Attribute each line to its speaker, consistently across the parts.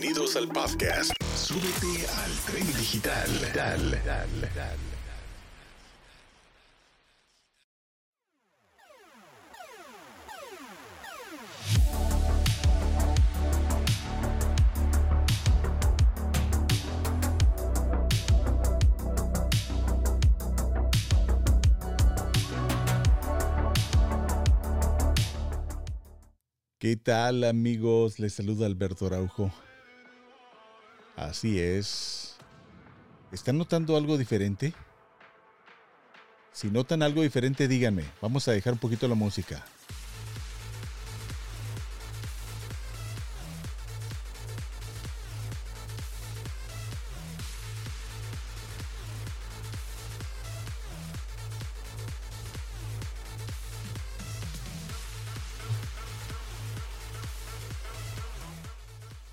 Speaker 1: Bienvenidos al podcast. Súbete al tren digital. Dale, dale, dale.
Speaker 2: ¿Qué tal amigos? Les saluda Alberto Araujo. Así es. ¿Están notando algo diferente? Si notan algo diferente, díganme. Vamos a dejar un poquito la música.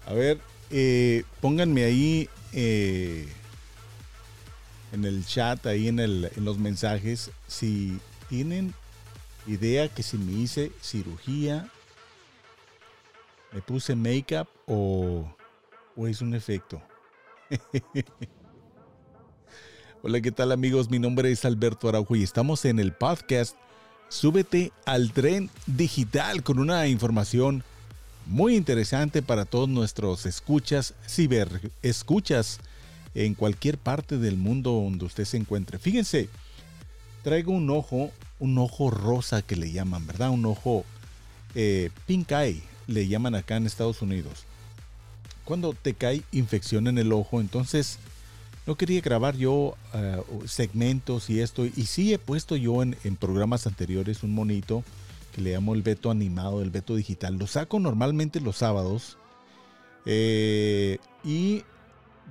Speaker 2: A ver, eh, pónganme ahí eh, en el chat, ahí en, el, en los mensajes, si tienen idea que si me hice cirugía, me puse make-up o, o es un efecto. Hola, ¿qué tal amigos? Mi nombre es Alberto Araujo y estamos en el podcast Súbete al tren digital con una información muy interesante para todos nuestros escuchas, ciber escuchas en cualquier parte del mundo donde usted se encuentre. Fíjense, traigo un ojo, un ojo rosa que le llaman, ¿verdad? Un ojo eh, pink eye, le llaman acá en Estados Unidos. Cuando te cae infección en el ojo, entonces no quería grabar yo uh, segmentos y esto. Y sí he puesto yo en programas anteriores un monito que le llamo el veto animado, el veto digital. Lo saco normalmente los sábados. Eh, y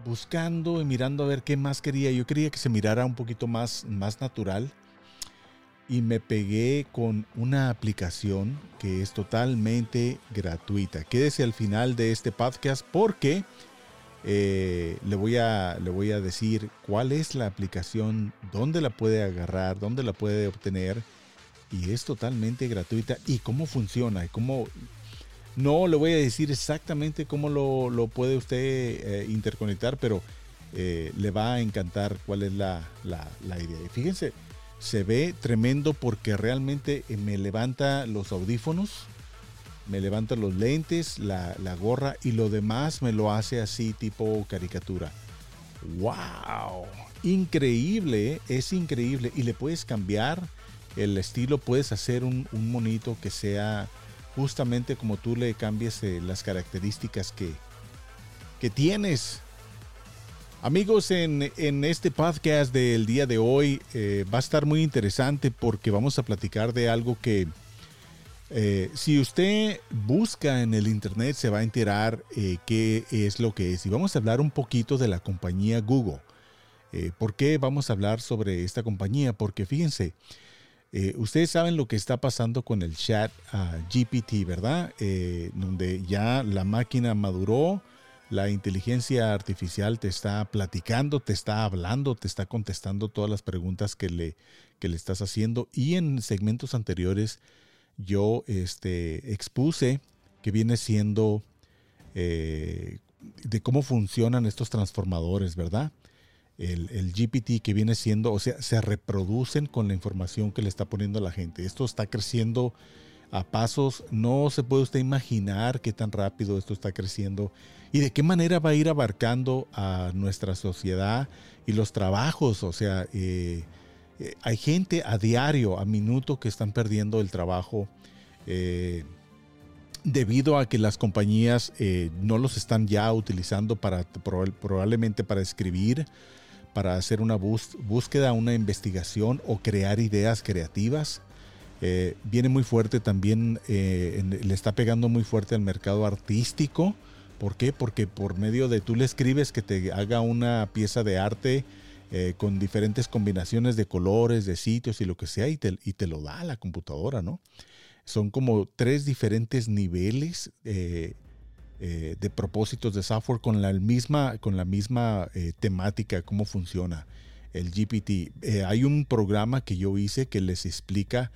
Speaker 2: buscando y mirando a ver qué más quería. Yo quería que se mirara un poquito más, más natural. Y me pegué con una aplicación que es totalmente gratuita. Quédese al final de este podcast porque eh, le, voy a, le voy a decir cuál es la aplicación, dónde la puede agarrar, dónde la puede obtener y es totalmente gratuita. ¿Y cómo funciona? ¿Cómo? No le voy a decir exactamente cómo lo, lo puede usted eh, interconectar, pero eh, le va a encantar cuál es la, la, la, idea. Y fíjense, se ve tremendo porque realmente eh, me levanta los audífonos, me levanta los lentes, la, la gorra y lo demás me lo hace así tipo caricatura. ¡Wow! Increíble, es increíble. Y le puedes cambiar el estilo, puedes hacer un, monito que sea justamente como tú le cambies eh, las características que, que tienes. Amigos, en, en, este podcast del día de hoy eh, va a estar muy interesante porque vamos a platicar de algo que eh, si usted busca en el internet se va a enterar qué es lo que es. Y vamos a hablar un poquito de la compañía Google. ¿Por qué vamos a hablar sobre esta compañía? Porque fíjense, eh, ustedes saben lo que está pasando con el chat uh, GPT, ¿verdad? Eh, donde ya la máquina maduró, la inteligencia artificial te está platicando, te está hablando, te está contestando todas las preguntas que le, que le estás haciendo. Y en segmentos anteriores yo este, expuse que viene siendo eh, de cómo funcionan estos transformadores, ¿verdad? El, el, GPT que viene siendo, o sea, se reproducen con la información que le está poniendo la gente. Esto está creciendo a pasos, no se puede usted imaginar qué tan rápido esto está creciendo y de qué manera va a ir abarcando a nuestra sociedad y los trabajos. O sea, eh, eh, hay gente a diario, a minuto, que están perdiendo el trabajo. Eh, debido a que las compañías no los están ya utilizando para probablemente para escribir, para hacer una bús búsqueda, una investigación o crear ideas creativas. Eh, viene muy fuerte también, eh, le está pegando muy fuerte al mercado artístico. ¿Por qué? Porque por medio de tú le escribes que te haga una pieza de arte eh, con diferentes combinaciones de colores, de sitios y lo que sea, y te, y te lo da la computadora, ¿no? Son como tres diferentes niveles eh, eh, de propósitos de software con la misma, con la misma eh, temática, cómo funciona el GPT. Eh, hay un programa que yo hice que les explica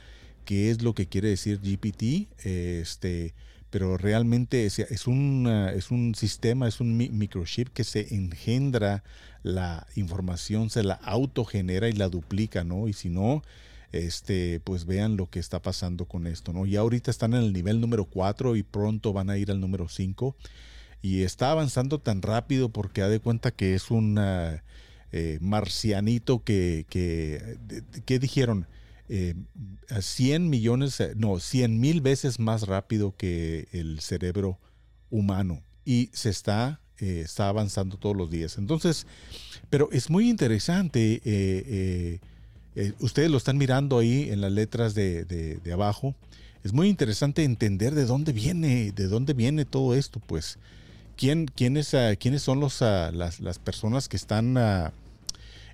Speaker 2: qué es lo que quiere decir GPT, este, pero realmente es, es, un, es un sistema, es un microchip que se engendra la información, se la autogenera y la duplica, ¿no? Y si no, este, pues vean lo que está pasando con esto, ¿no? Y ahorita están en el nivel número 4 y pronto van a ir al número 5. Y está avanzando tan rápido porque ha de cuenta que es un eh, marcianito que, que, que dijeron, eh, 100 millones, eh, no, 100 mil veces más rápido que el cerebro humano. Y se está, eh, está avanzando todos los días. Entonces, pero es muy interesante. Eh, ustedes lo están mirando ahí en las letras de, abajo. Es muy interesante entender de dónde viene, de dónde viene todo esto, pues. ¿Quién, quiénes, ah, ¿Quiénes son los, ah, las, personas que están ah,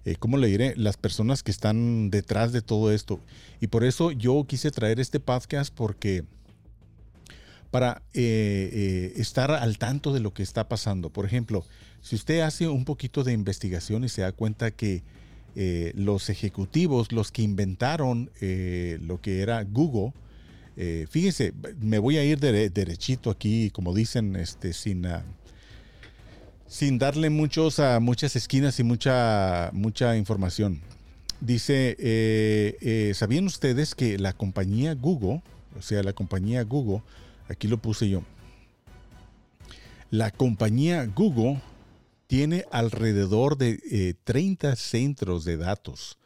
Speaker 2: eh, ¿cómo le diré? Las personas que están detrás de todo esto. Y por eso yo quise traer este podcast porque para eh, estar al tanto de lo que está pasando. Por ejemplo, si usted hace un poquito de investigación y se da cuenta que los ejecutivos, los que inventaron lo que era Google, fíjense, me voy a ir derechito aquí, como dicen, este, sin, sin darle muchos a muchas esquinas y mucha, mucha información. Dice, eh, eh, ¿sabían ustedes que la compañía Google, o sea, la compañía Google, aquí lo puse yo, la compañía Google tiene alrededor de 30 eh, centros de datos,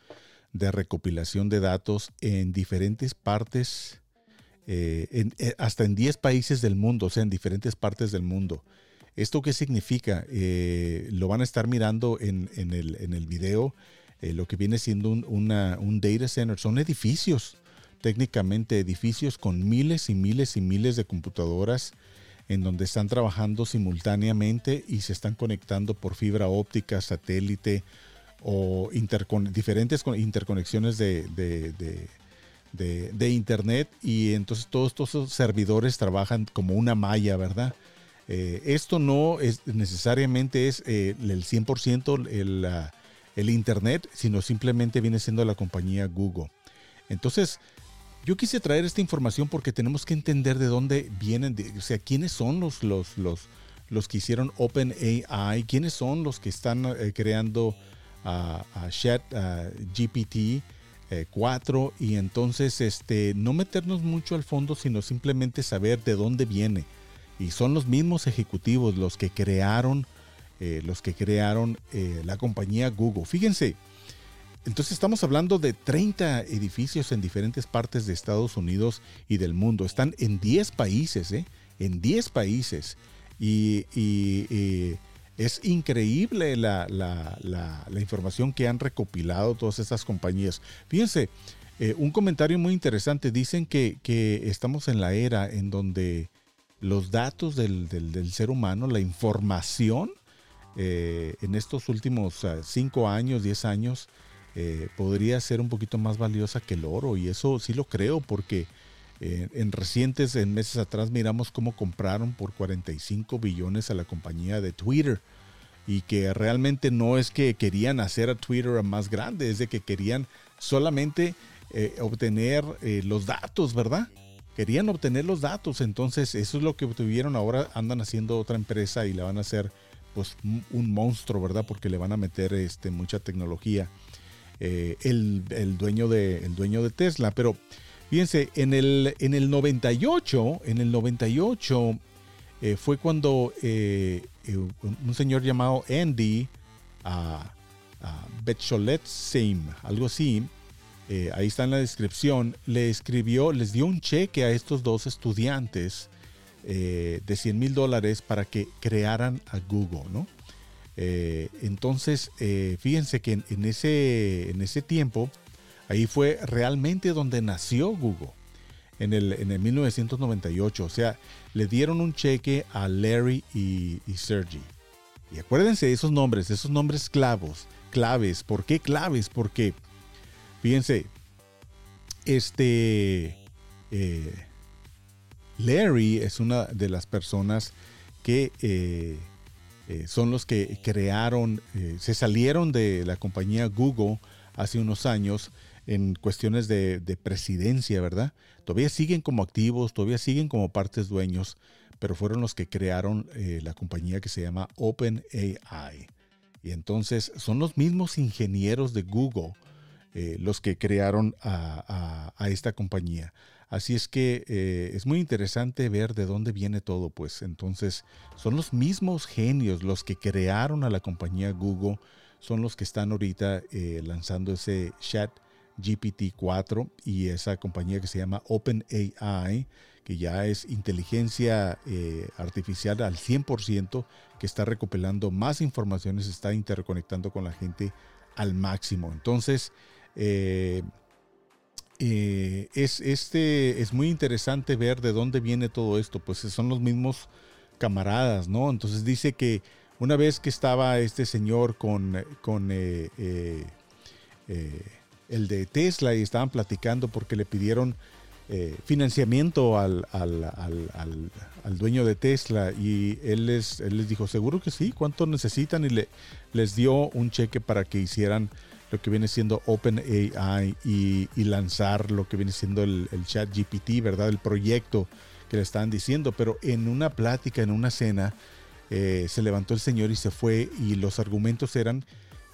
Speaker 2: de recopilación de datos en diferentes partes, hasta en 10 países del mundo, o sea, en diferentes partes del mundo. ¿Esto qué significa? Eh, lo van a estar mirando en, el, en video, eh, lo que viene siendo un, data center. Son edificios, técnicamente edificios con miles y miles y miles de computadoras en donde están trabajando simultáneamente y se están conectando por fibra óptica, satélite o diferentes interconexiones de, Internet. Y entonces todos estos servidores trabajan como una malla, ¿verdad? Eh, esto no es necesariamente es eh, el 100% el, el Internet, sino simplemente viene siendo la compañía Google. Entonces, yo quise traer esta información porque tenemos que entender de dónde vienen, o sea, quiénes son los, los, los, los que hicieron OpenAI, quiénes son los que están eh, creando a Chat GPT 4 y entonces este, no meternos mucho al fondo, sino simplemente saber de dónde viene y son los mismos ejecutivos los que crearon, eh, los que crearon eh, la compañía Google. Fíjense, entonces estamos hablando de 30 edificios en diferentes partes de Estados Unidos y del mundo. Están en 10 países, ¿eh? En 10 países. Y, es increíble la, información que han recopilado todas estas compañías. Fíjense, un comentario muy interesante. Dicen que, que, estamos en la era en donde los datos del, ser humano, la información eh, en estos últimos 5 años, 10 años, eh, podría ser un poquito más valiosa que el oro. Y eso sí lo creo porque eh, en recientes en meses atrás miramos cómo compraron por 45 billones a la compañía de Twitter. Y que realmente no es que querían hacer a Twitter más grande, es de que querían solamente obtener los datos, ¿verdad? querían obtener los datos, entonces eso es lo que obtuvieron, ahora andan haciendo otra empresa y le van a hacer pues un monstruo, ¿verdad? Porque le van a meter este, mucha tecnología. Eh, el, dueño de, el dueño de Tesla, pero fíjense, en el, en el 98, en el 98 eh, fue cuando eh, un señor llamado Andy Betcholet Same, algo así, ahí está en la descripción, le escribió, les dio un cheque a estos dos estudiantes de 100 mil dólares para que crearan a Google, ¿no? Eh, entonces, fíjense que en, ese, en ese tiempo, ahí fue realmente donde nació Google, en el, en el 1998. O sea, le dieron un cheque a Larry y, y Sergey. Y acuérdense de esos nombres, esos nombres clavos, claves. ¿Por qué claves? Porque Fíjense, este eh, Larry es una de las personas que eh, eh, son los que crearon, se salieron de la compañía Google hace unos años en cuestiones de, presidencia, ¿verdad? Todavía siguen como activos, todavía siguen como partes dueños, pero fueron los que crearon eh, la compañía que se llama OpenAI. Y entonces son los mismos ingenieros de Google eh, los que crearon a, esta compañía. Así es que eh, es muy interesante ver de dónde viene todo, pues entonces son los mismos genios los que crearon a la compañía Google, son los que están ahorita lanzando ese chat GPT-4 y esa compañía que se llama OpenAI, que ya es inteligencia eh, artificial al 100%, que está recopilando más informaciones, está interconectando con la gente al máximo. Entonces, eh, eh, es, este, es muy interesante ver de dónde viene todo esto, pues son los mismos camaradas, ¿no? Entonces dice que una vez que estaba este señor con, con el de Tesla y estaban platicando porque le pidieron eh, financiamiento al, dueño de Tesla y él les, les dijo, seguro que sí, ¿cuánto necesitan? Y le, les dio un cheque para que hicieran lo que viene siendo OpenAI y, y lanzar lo que viene siendo el, chat GPT, ¿verdad? El proyecto que le estaban diciendo, pero en una plática, en una cena, eh, se levantó el señor y se fue y los argumentos eran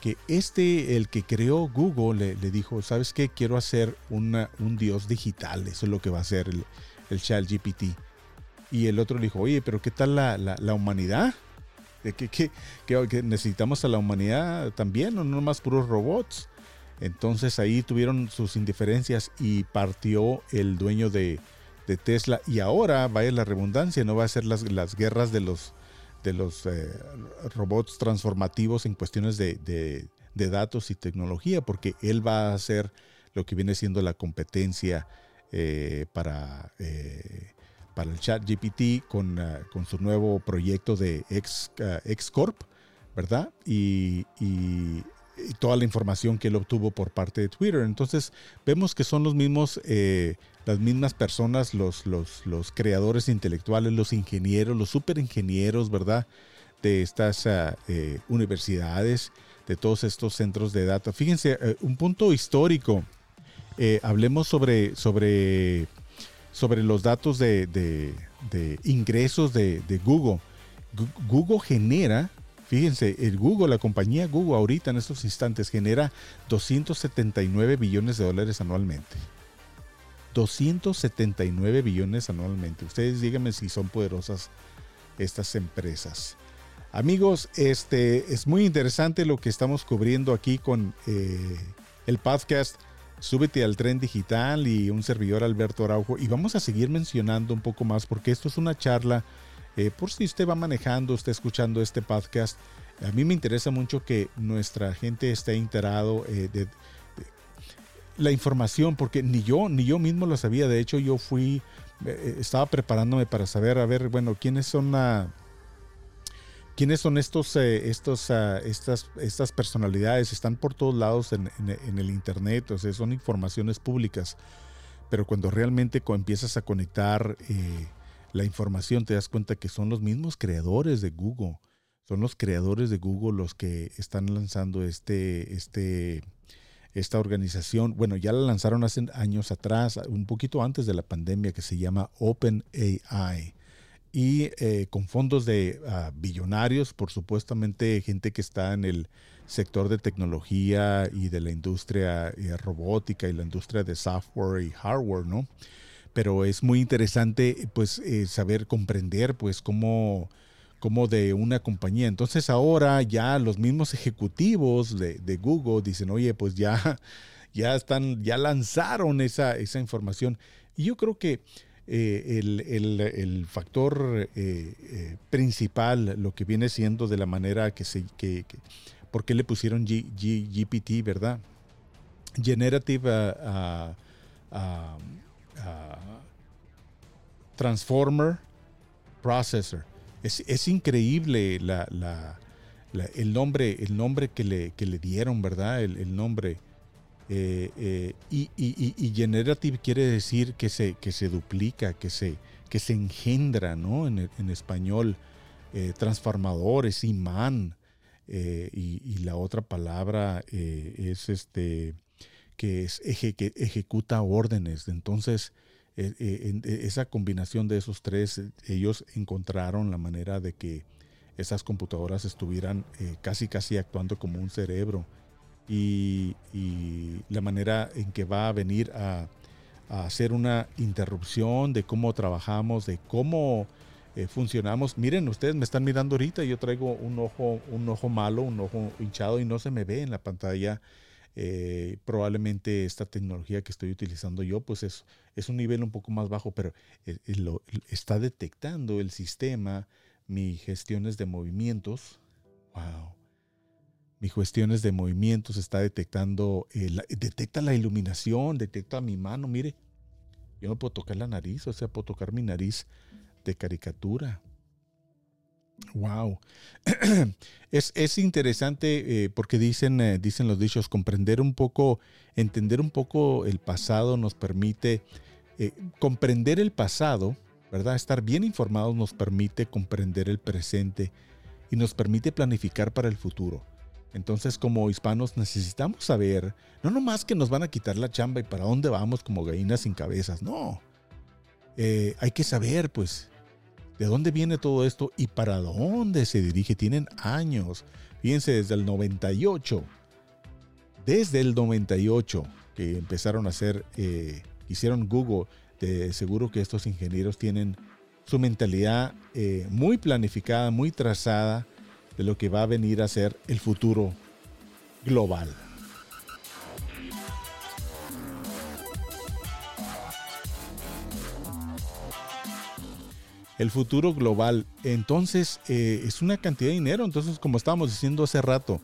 Speaker 2: que este, el que creó Google, le, dijo, ¿sabes qué? Quiero hacer un dios digital, eso es lo que va a hacer el, el chat GPT. Y el otro le dijo, oye, pero ¿qué tal la, la, humanidad? ¿De qué, qué, necesitamos a la humanidad también, no más puros robots? Entonces ahí tuvieron sus indiferencias y partió el dueño de, de Tesla. Y ahora, vaya la redundancia, no va a ser las, las guerras de los de los eh, robots transformativos en cuestiones de, datos y tecnología, porque él va a hacer lo que viene siendo la competencia eh, para, eh, para el chat GPT con, con, su nuevo proyecto de X, Xcorp, ¿verdad? y, y toda la información que él obtuvo por parte de Twitter. Entonces vemos que son los mismos, eh, las mismas personas, los, los, los, creadores intelectuales, los ingenieros, los superingenieros, ¿verdad? De estas ah, eh, universidades, de todos estos centros de datos. Fíjense, eh, un punto histórico. hablemos sobre, sobre, sobre los datos de, de, ingresos de, de Google. Google genera Fíjense, el Google, la compañía Google ahorita en estos instantes genera 279 billones de dólares anualmente. 279 billones anualmente. Ustedes díganme si son poderosas estas empresas. Amigos, este es muy interesante lo que estamos cubriendo aquí con eh, el podcast. Súbete al tren digital y un servidor Alberto Araujo. Y vamos a seguir mencionando un poco más porque esto es una charla eh, por si usted va manejando, está escuchando este podcast, a mí me interesa mucho que nuestra gente esté enterado eh, de, la información, porque ni yo, ni yo mismo lo sabía. De hecho, yo fui, eh, estaba preparándome para saber, a ver, bueno, quiénes son quiénes son estos, estos ah, estas, estas personalidades. Están por todos lados en, el internet, o sea, son informaciones públicas. Pero cuando realmente empiezas a conectar la información, te das cuenta que son los mismos creadores de Google. Son los creadores de Google los que están lanzando este, este, esta organización. Bueno, ya la lanzaron hace años atrás, un poquito antes de la pandemia, que se llama OpenAI. Y eh, con fondos de ah, billonarios, por supuestamente gente que está en el sector de tecnología y de la industria eh, robótica y la industria de software y hardware, ¿no? pero es muy interesante pues eh, saber comprender pues cómo, cómo, de una compañía. Entonces ahora ya los mismos ejecutivos de, Google dicen, oye, pues ya, ya están, ya lanzaron esa, esa información. Y yo creo que eh, el, factor eh, principal, lo que viene siendo de la manera que se, que, ¿por qué le pusieron GPT, verdad? Generative Transformer Processor. Es, increíble el, nombre, el nombre que le, le dieron, ¿verdad? El, nombre. Eh, eh, y, generative quiere decir que se, que se duplica, que se, que se engendra, ¿no? En, español. Eh, transformadores, imán. y, la otra palabra es este que, es, ejecuta órdenes. Entonces, eh, eh, esa combinación de esos tres, ellos encontraron la manera de que esas computadoras estuvieran casi casi actuando como un cerebro y, la manera en que va a venir a, hacer una interrupción de cómo trabajamos, de cómo eh, funcionamos. Miren, ustedes me están mirando ahorita, yo traigo un ojo, un ojo malo, un ojo hinchado y no se me ve en la pantalla. Eh, probablemente esta tecnología que estoy utilizando yo, pues es, es un nivel un poco más bajo, pero eh, lo, está detectando el sistema mis gestiones de movimientos. Wow mis cuestiones de movimientos, está detectando, eh, detecta la iluminación, detecta mi mano, mire, yo no puedo tocar la nariz, o sea, puedo tocar mi nariz de caricatura. Wow. es, interesante eh, porque dicen, eh, dicen los dichos, comprender un poco, entender un poco el pasado nos permite, comprender el pasado, ¿verdad? Estar bien informados nos permite comprender el presente y nos permite planificar para el futuro. Entonces, como hispanos necesitamos saber, no nomás que nos van a quitar la chamba y para dónde vamos como gallinas sin cabezas, no. Eh, hay que saber, pues, de dónde viene todo esto y para dónde se dirige. Tienen años. Fíjense, desde el 98. Desde el 98 que empezaron a hacer, eh, hicieron Google, de seguro que estos ingenieros tienen su mentalidad eh, muy planificada, muy trazada de lo que va a venir a ser el futuro global. El futuro global, entonces eh, es una cantidad de dinero. Entonces, como estábamos diciendo hace rato,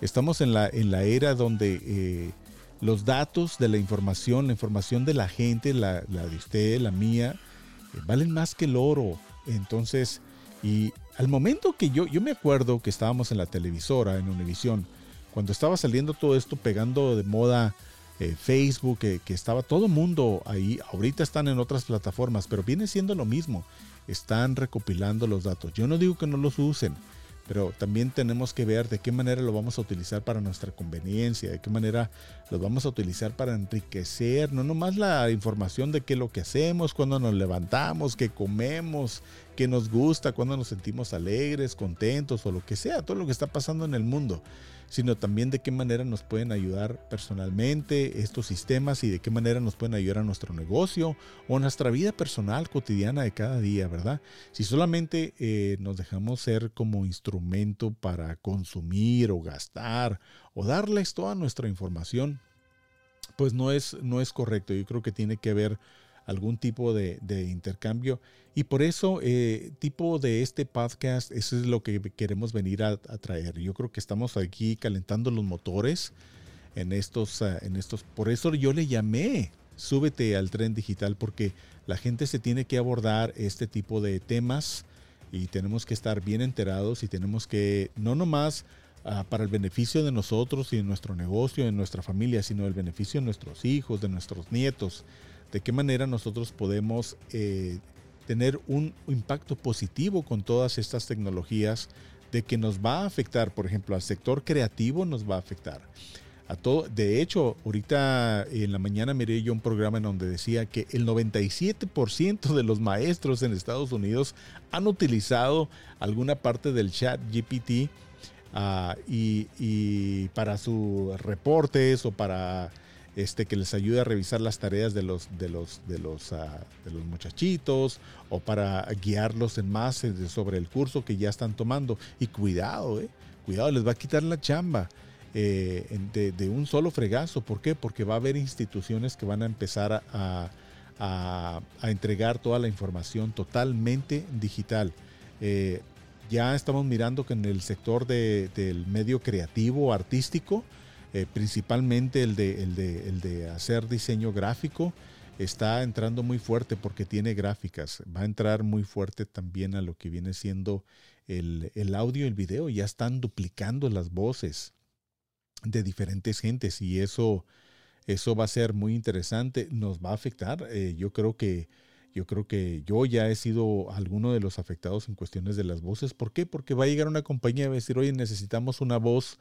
Speaker 2: estamos en la, en la era donde eh, los datos de la información, la información de la gente, la, de usted, la mía, eh, valen más que el oro. Entonces, y al momento que yo, yo me acuerdo que estábamos en la televisora, en Univisión, cuando estaba saliendo todo esto pegando de moda eh, Facebook, que, estaba todo mundo ahí, ahorita están en otras plataformas, pero viene siendo lo mismo, están recopilando los datos. Yo no digo que no los usen, pero también tenemos que ver de qué manera lo vamos a utilizar para nuestra conveniencia, de qué manera lo vamos a utilizar para enriquecer, no nomás la información de qué es lo que hacemos, cuando nos levantamos, qué comemos, qué nos gusta, cuando nos sentimos alegres, contentos o lo que sea, todo lo que está pasando en el mundo, sino también de qué manera nos pueden ayudar personalmente estos sistemas y de qué manera nos pueden ayudar a nuestro negocio o a nuestra vida personal cotidiana de cada día, ¿verdad? Si solamente eh, nos dejamos ser como instrumento para consumir o gastar o darles toda nuestra información, pues no es, no es correcto. Yo creo que tiene que haber algún tipo de, intercambio. Y por eso, eh, tipo de este podcast, eso es lo que queremos venir a, traer. Yo creo que estamos aquí calentando los motores en estos, ah, en estos. Por eso yo le llamé, súbete al tren digital, porque la gente se tiene que abordar este tipo de temas y tenemos que estar bien enterados y tenemos que, no nomás ah, para el beneficio de nosotros y de nuestro negocio, de nuestra familia, sino el beneficio de nuestros hijos, de nuestros nietos de qué manera nosotros podemos eh, tener un impacto positivo con todas estas tecnologías, de que nos va a afectar, por ejemplo, al sector creativo nos va a afectar. A todo, de hecho, ahorita en la mañana miré yo un programa en donde decía que el 97% de los maestros en Estados Unidos han utilizado alguna parte del chat GPT ah, y, y, para sus reportes o para este, que les ayude a revisar las tareas de los, de los, de los, ah, de los muchachitos o para guiarlos en más eh, sobre el curso que ya están tomando. Y cuidado, eh, cuidado, les va a quitar la chamba. Eh, de, un solo fregazo. ¿Por qué? Porque va a haber instituciones que van a empezar a, a, entregar toda la información totalmente digital. ya estamos mirando que en el sector del medio creativo, artístico, eh, principalmente el de, el, de, el de hacer diseño gráfico, está entrando muy fuerte porque tiene gráficas. Va a entrar muy fuerte también a lo que viene siendo el, el audio y el video. Ya están duplicando las voces de diferentes gentes y eso, eso va a ser muy interesante. Nos va a afectar. Eh, yo creo que yo creo que yo ya he sido alguno de los afectados en cuestiones de las voces. ¿Por qué? Porque va a llegar una compañía y va a decir, oye, necesitamos una voz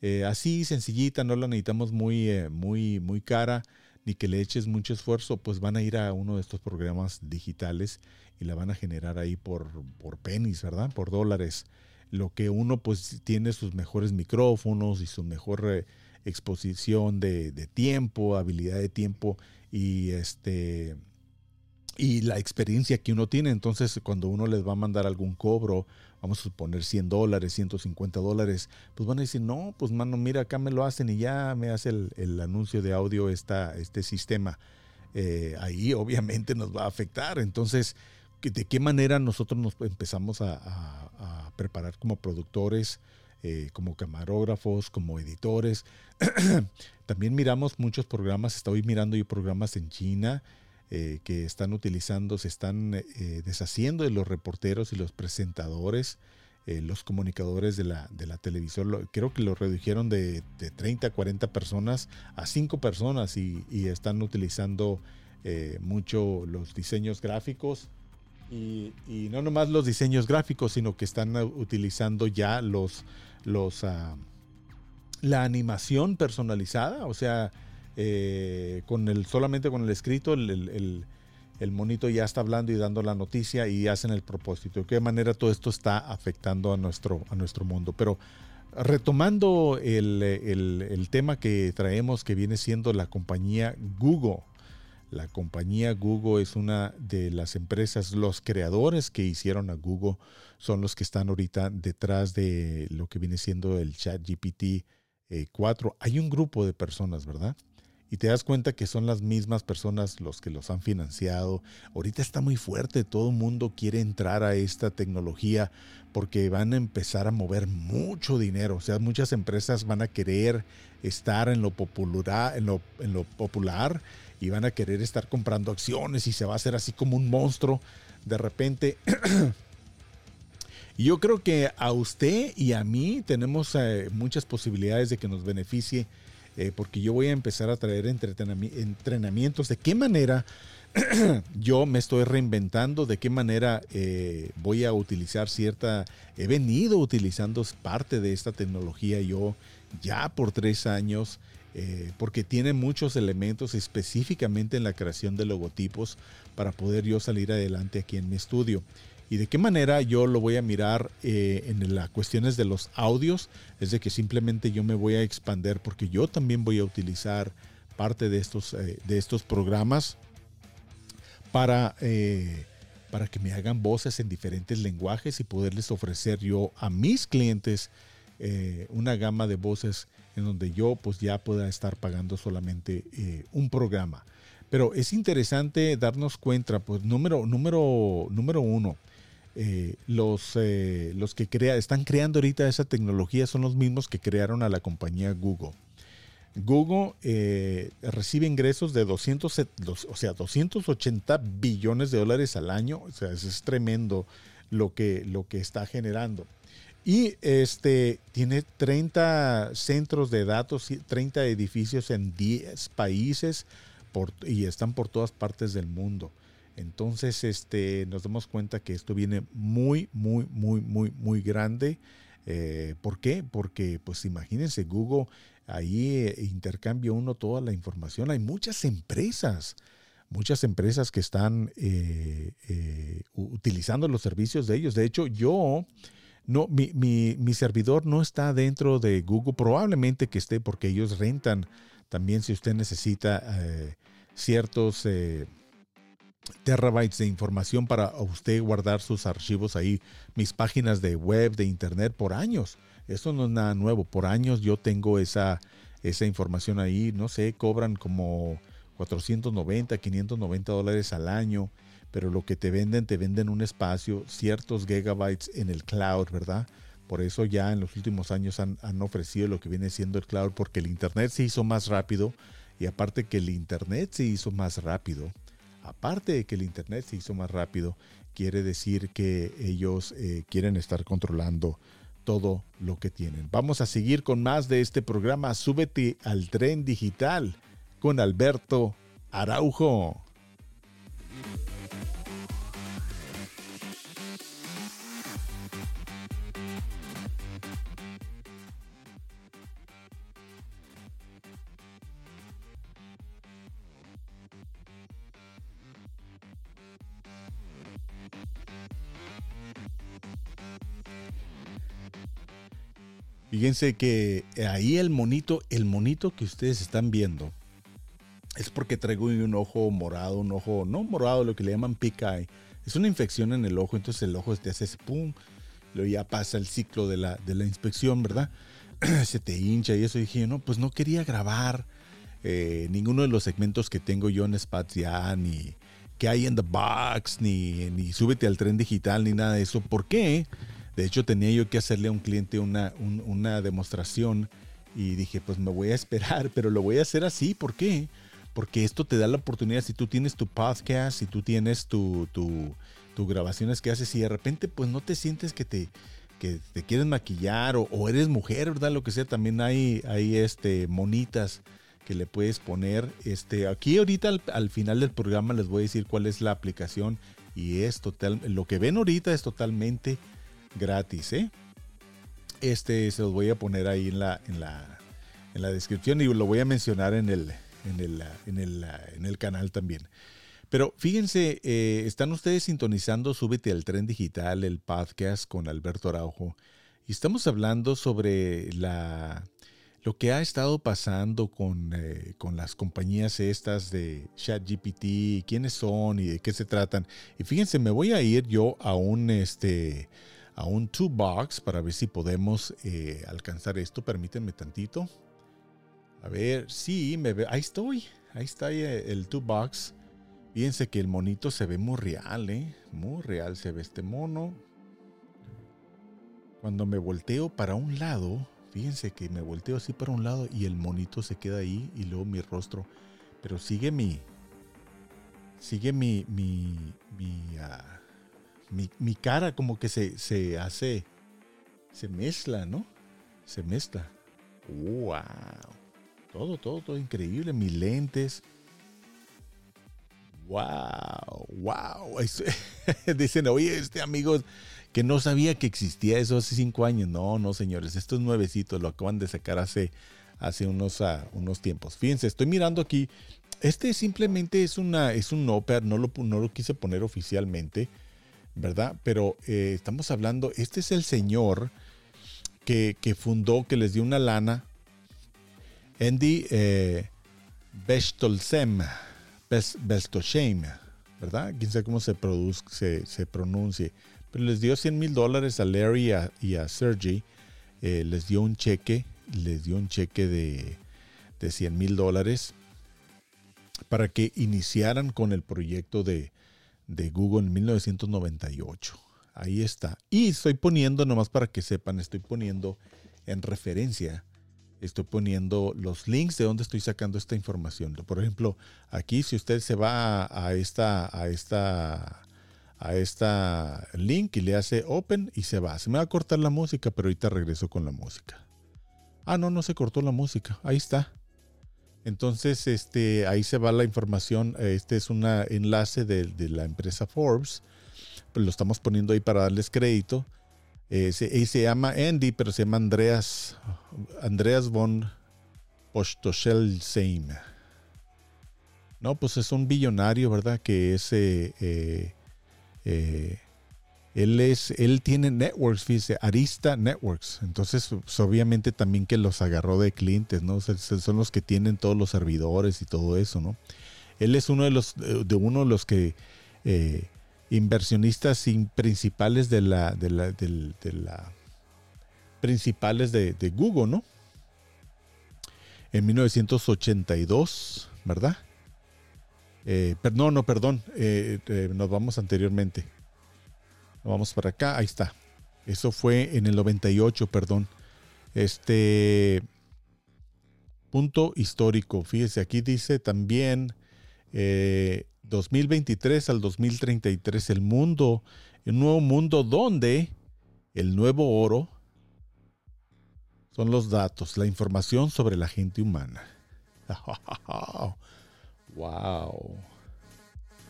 Speaker 2: eh, así sencillita, no la necesitamos muy, eh, muy, muy cara ni que le eches mucho esfuerzo, pues van a ir a uno de estos programas digitales y la van a generar ahí por, por pennies, ¿verdad? Por dólares. Lo que uno pues tiene sus mejores micrófonos y su mejor eh, exposición de, de, tiempo, habilidad de tiempo y este y la experiencia que uno tiene. Entonces, cuando uno les va a mandar algún cobro, vamos a suponer 100 dólares, 150 dólares, pues van a decir, no, pues mano, mira, acá me lo hacen y ya me hace el, anuncio de audio esta, este sistema. Eh, ahí obviamente nos va a afectar. Entonces, ¿de qué manera nosotros nos empezamos a, preparar como productores? Eh, como camarógrafos, como editores. También miramos muchos programas, estoy mirando yo programas en China, eh, que están utilizando, se están eh, deshaciendo de los reporteros y los presentadores, eh, los comunicadores de la, de la televisión. creo que lo redujeron de, de, 30 a 40 personas a 5 personas y, están utilizando mucho los diseños gráficos. Y, no nomás los diseños gráficos, sino que están utilizando ya los, los, ah, la animación personalizada, o sea, eh, con el, solamente con el escrito, el, monito ya está hablando y dando la noticia y hacen el propósito. De qué manera todo esto está afectando a nuestro, a nuestro mundo. Pero retomando el, tema que traemos, que viene siendo la compañía Google. La compañía Google es una de las empresas, los creadores que hicieron a Google son los que están ahorita detrás de lo que viene siendo el chat GPT 4. Eh, Hay un grupo de personas, ¿verdad? Y te das cuenta que son las mismas personas los que los han financiado. Ahorita está muy fuerte, todo el mundo quiere entrar a esta tecnología porque van a empezar a mover mucho dinero. O sea, muchas empresas van a querer estar en lo popular, en lo, en lo popular y van a querer estar comprando acciones y se va a hacer así como un monstruo de repente. yo creo que a usted y a mí tenemos eh, muchas posibilidades de que nos beneficie eh, porque yo voy a empezar a traer entrenamientos de qué manera yo me estoy reinventando, de qué manera eh, voy a utilizar cierta, he venido utilizando parte de esta tecnología yo ya por tres años. Eh, porque tiene muchos elementos específicamente en la creación de logotipos para poder yo salir adelante aquí en mi estudio y de qué manera yo lo voy a mirar eh, en las cuestiones de los audios, es de que simplemente yo me voy a expander porque yo también voy a utilizar parte de estos, eh, de estos programas para, eh, para que me hagan voces en diferentes lenguajes y poderles ofrecer yo a mis clientes una gama de voces en donde yo pues ya pueda estar pagando solamente un programa. Pero es interesante darnos cuenta, pues número, número, número uno, eh, los, eh, los que están creando ahorita esa tecnología son los mismos que crearon a la compañía Google. Google eh, recibe ingresos de 200, o sea, 280 billones de dólares al año. O sea, es tremendo lo que, lo que está generando. Y este, tiene 30 centros de datos, 30 edificios en 10 países por, y están por todas partes del mundo. Entonces, este, nos damos cuenta que esto viene muy, muy, muy, muy, muy grande. Eh, ¿Por qué? Porque, pues imagínense, Google ahí eh, intercambia uno toda la información. Hay muchas empresas, muchas empresas que están eh, utilizando los servicios de ellos. De hecho, yo, no, mi, mi, mi, servidor no está dentro de Google, probablemente que esté porque ellos rentan también si usted necesita ciertos terabytes de información para usted guardar sus archivos ahí, mis páginas de web, de internet por años. Eso no es nada nuevo. Por años yo tengo esa, esa información ahí. No sé, cobran como 490, 590 dólares al año. Pero lo que te venden, te venden un espacio, ciertos gigabytes en el cloud, ¿verdad? Por eso ya en los últimos años han, han ofrecido lo que viene siendo el cloud porque el Internet se hizo más rápido. Y aparte que el Internet se hizo más rápido, aparte de que el Internet se hizo más rápido, quiere decir que ellos eh, quieren estar controlando todo lo que tienen. Vamos a seguir con más de este programa. Súbete al tren digital con Alberto Araujo. Fíjense que ahí el monito, el monito que ustedes están viendo, es porque traigo un ojo morado, un ojo no morado, lo que le llaman pica. Es una infección en el ojo, entonces el ojo te hace pum, luego ya pasa el ciclo de la, de la inspección, ¿verdad? Se te hincha y eso. Y dije, no, pues no quería grabar eh, ninguno de los segmentos que tengo yo en Spats ni que hay en The Box, ni, ni súbete al tren digital, ni nada de eso. ¿Por qué? De hecho, tenía yo que hacerle a un cliente una, una demostración y dije, pues me voy a esperar, pero lo voy a hacer así. ¿Por qué? porque esto te da la oportunidad, si tú tienes tu podcast, si tú tienes tu, tu, grabaciones que haces y de repente pues no te sientes que te, que te quieren maquillar o, eres mujer, ¿verdad? Lo que sea, también hay, hay este, monitas que le puedes poner. Este, aquí ahorita al, final del programa les voy a decir cuál es la aplicación y es total, lo que ven ahorita es totalmente gratis, ¿eh? Este se los voy a poner ahí en la, en la, en la descripción y lo voy a mencionar en el, en el, en el, en el canal también. Pero fíjense, eh, están ustedes sintonizando Súbete al Tren Digital, el podcast con Alberto Araujo. Y estamos hablando sobre la, lo que ha estado pasando con, eh, con las compañías estas de ChatGPT, quiénes son y de qué se tratan. Y fíjense, me voy a ir yo a un, este, a un box para ver si podemos eh, alcanzar esto. Permítanme tantito. A ver, sí, me ve, ahí estoy. Ahí está eh, el two box. Fíjense que el monito se ve muy real, ¿eh? Muy real se ve este mono. Cuando me volteo para un lado, fíjense que me volteo así para un lado y el monito se queda ahí y luego mi rostro. Pero sigue mi. Sigue mi. Mi. Mi, ah, mi, cara como que se, se hace. Se mezcla, ¿no? Se mezcla. ¡Wow! Todo, todo, todo increíble. Mis lentes. Wow, wow. Dicen, oye, este amigo que no sabía que existía eso hace cinco años. No, no, señores, esto es nuevecito, lo acaban de sacar hace, hace unos, ah, unos tiempos. Fíjense, estoy mirando aquí. Este simplemente es, una, es un Opera, no lo, no lo quise poner oficialmente, ¿verdad? Pero eh, estamos hablando, este es el señor que, que fundó, que les dio una lana Andy eh, Bestolsem, ¿verdad? Quién sabe cómo se, produce, se, pronuncie. Pero les dio 100 mil dólares a Larry y a, Sergi. Eh, les dio un cheque, les dio un cheque de, de 100 mil dólares para que iniciaran con el proyecto de, de Google en 1998. Ahí está. Y estoy poniendo, nomás para que sepan, estoy poniendo en referencia estoy poniendo los links de donde estoy sacando esta información. Por ejemplo, aquí si usted se va a, esta a esta a esta link y le hace open y se va. Se me va a cortar la música, pero ahorita regreso con la música. Ah, no, no se cortó la música. Ahí está. Entonces, este, ahí se va la información. Este es un enlace de, de la empresa Forbes. Pues lo estamos poniendo ahí para darles crédito. Eh, se, se, llama Andy, pero se llama Andreas, Andreas von Postoselsheim. No, pues es un billonario, ¿verdad? Que es. Eh, eh, él es. Él tiene networks, fíjese, Arista Networks. Entonces, pues, obviamente también que los agarró de clientes, ¿no? son los que tienen todos los servidores y todo eso, ¿no? Él es uno de los. de uno de los que inversionistas principales de la, de la, de, la principales de, Google, ¿no? En 1982, ¿verdad? Eh, no, no, perdón, eh, eh, nos vamos anteriormente. Vamos para acá, ahí está. Eso fue en el 98, perdón. Este punto histórico. Fíjese, aquí dice también 2023 al 2033, el mundo, el nuevo mundo donde el nuevo oro son los datos, la información sobre la gente humana. ¡Wow!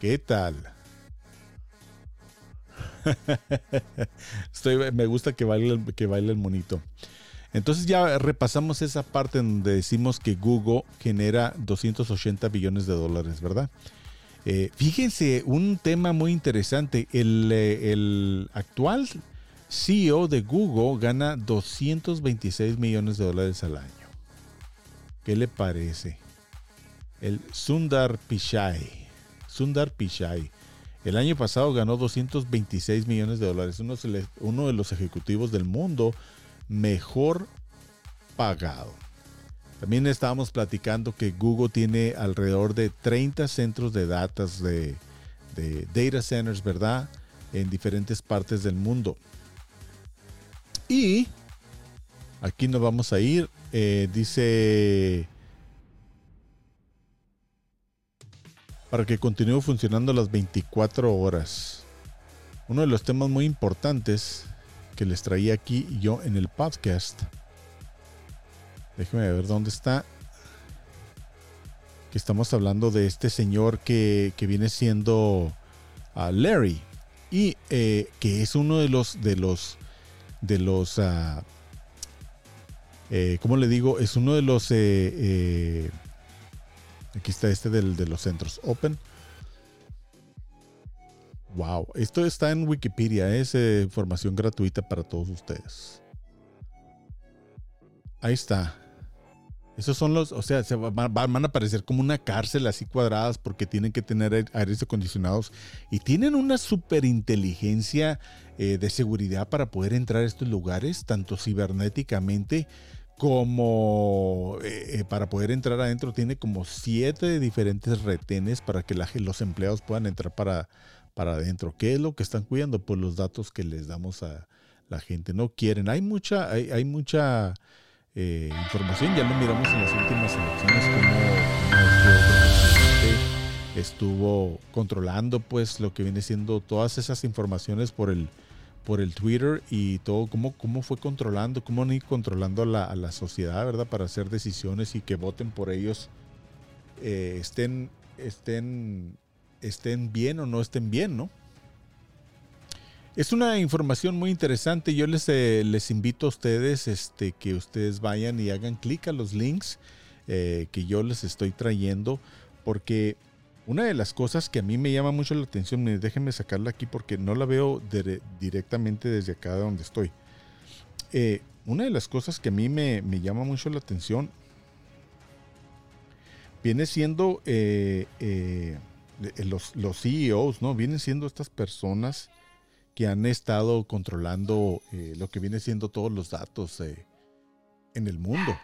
Speaker 2: ¿Qué tal? Estoy, me gusta que baile, que baile el monito. Entonces ya repasamos esa parte donde decimos que Google genera 280 billones de dólares, ¿verdad? Eh, fíjense, un tema muy interesante. El, eh, actual CEO de Google gana 226 millones de dólares al año. ¿Qué le parece? El Sundar Pichai. Sundar Pichai. El año pasado ganó 226 millones de dólares. Uno, de los ejecutivos del mundo mejor pagado. También estábamos platicando que Google tiene alrededor de 30 centros de datos de, de data centers, ¿verdad? En diferentes partes del mundo. Y aquí nos vamos a ir. Eh, dice para que continúe funcionando las 24 horas. Uno de los temas muy importantes que les traía aquí yo en el podcast. Déjenme ver dónde está. Que estamos hablando de este señor que, viene siendo uh, Larry. Y eh, que es uno de los de los de los uh, ¿cómo le digo? Es uno de los eh, aquí está este del, de los centros Open Wow, esto está en Wikipedia, es eh, información gratuita para todos ustedes. Ahí está. Esos son los, o sea, se van, a aparecer como una cárcel así cuadradas porque tienen que tener aires acondicionados y tienen una super inteligencia eh, de seguridad para poder entrar a estos lugares, tanto cibernéticamente como eh, para poder entrar adentro. Tiene como siete diferentes retenes para que los empleados puedan entrar para, para adentro. ¿Qué es lo que están cuidando? Pues los datos que les damos a la gente. No quieren. Hay mucha, hay, hay mucha eh, información. Ya lo miramos en las últimas elecciones como estuvo controlando pues lo que viene siendo todas esas informaciones por el por el Twitter y todo, cómo, cómo fue controlando, cómo ni controlando a la, a la, sociedad, ¿verdad? Para hacer decisiones y que voten por ellos, eh, estén, estén estén bien o no estén bien, ¿no? Es una información muy interesante. Yo les, eh, les invito a ustedes este, que ustedes vayan y hagan clic a los links eh, que yo les estoy trayendo, porque una de las cosas que a mí me llama mucho la atención, déjenme sacarla aquí porque no la veo directamente desde acá donde estoy. Eh, una de las cosas que a mí me, llama mucho la atención viene siendo los, los CEOs, ¿no? Vienen siendo estas personas que han estado controlando eh, lo que viene siendo todos los datos eh, en el mundo.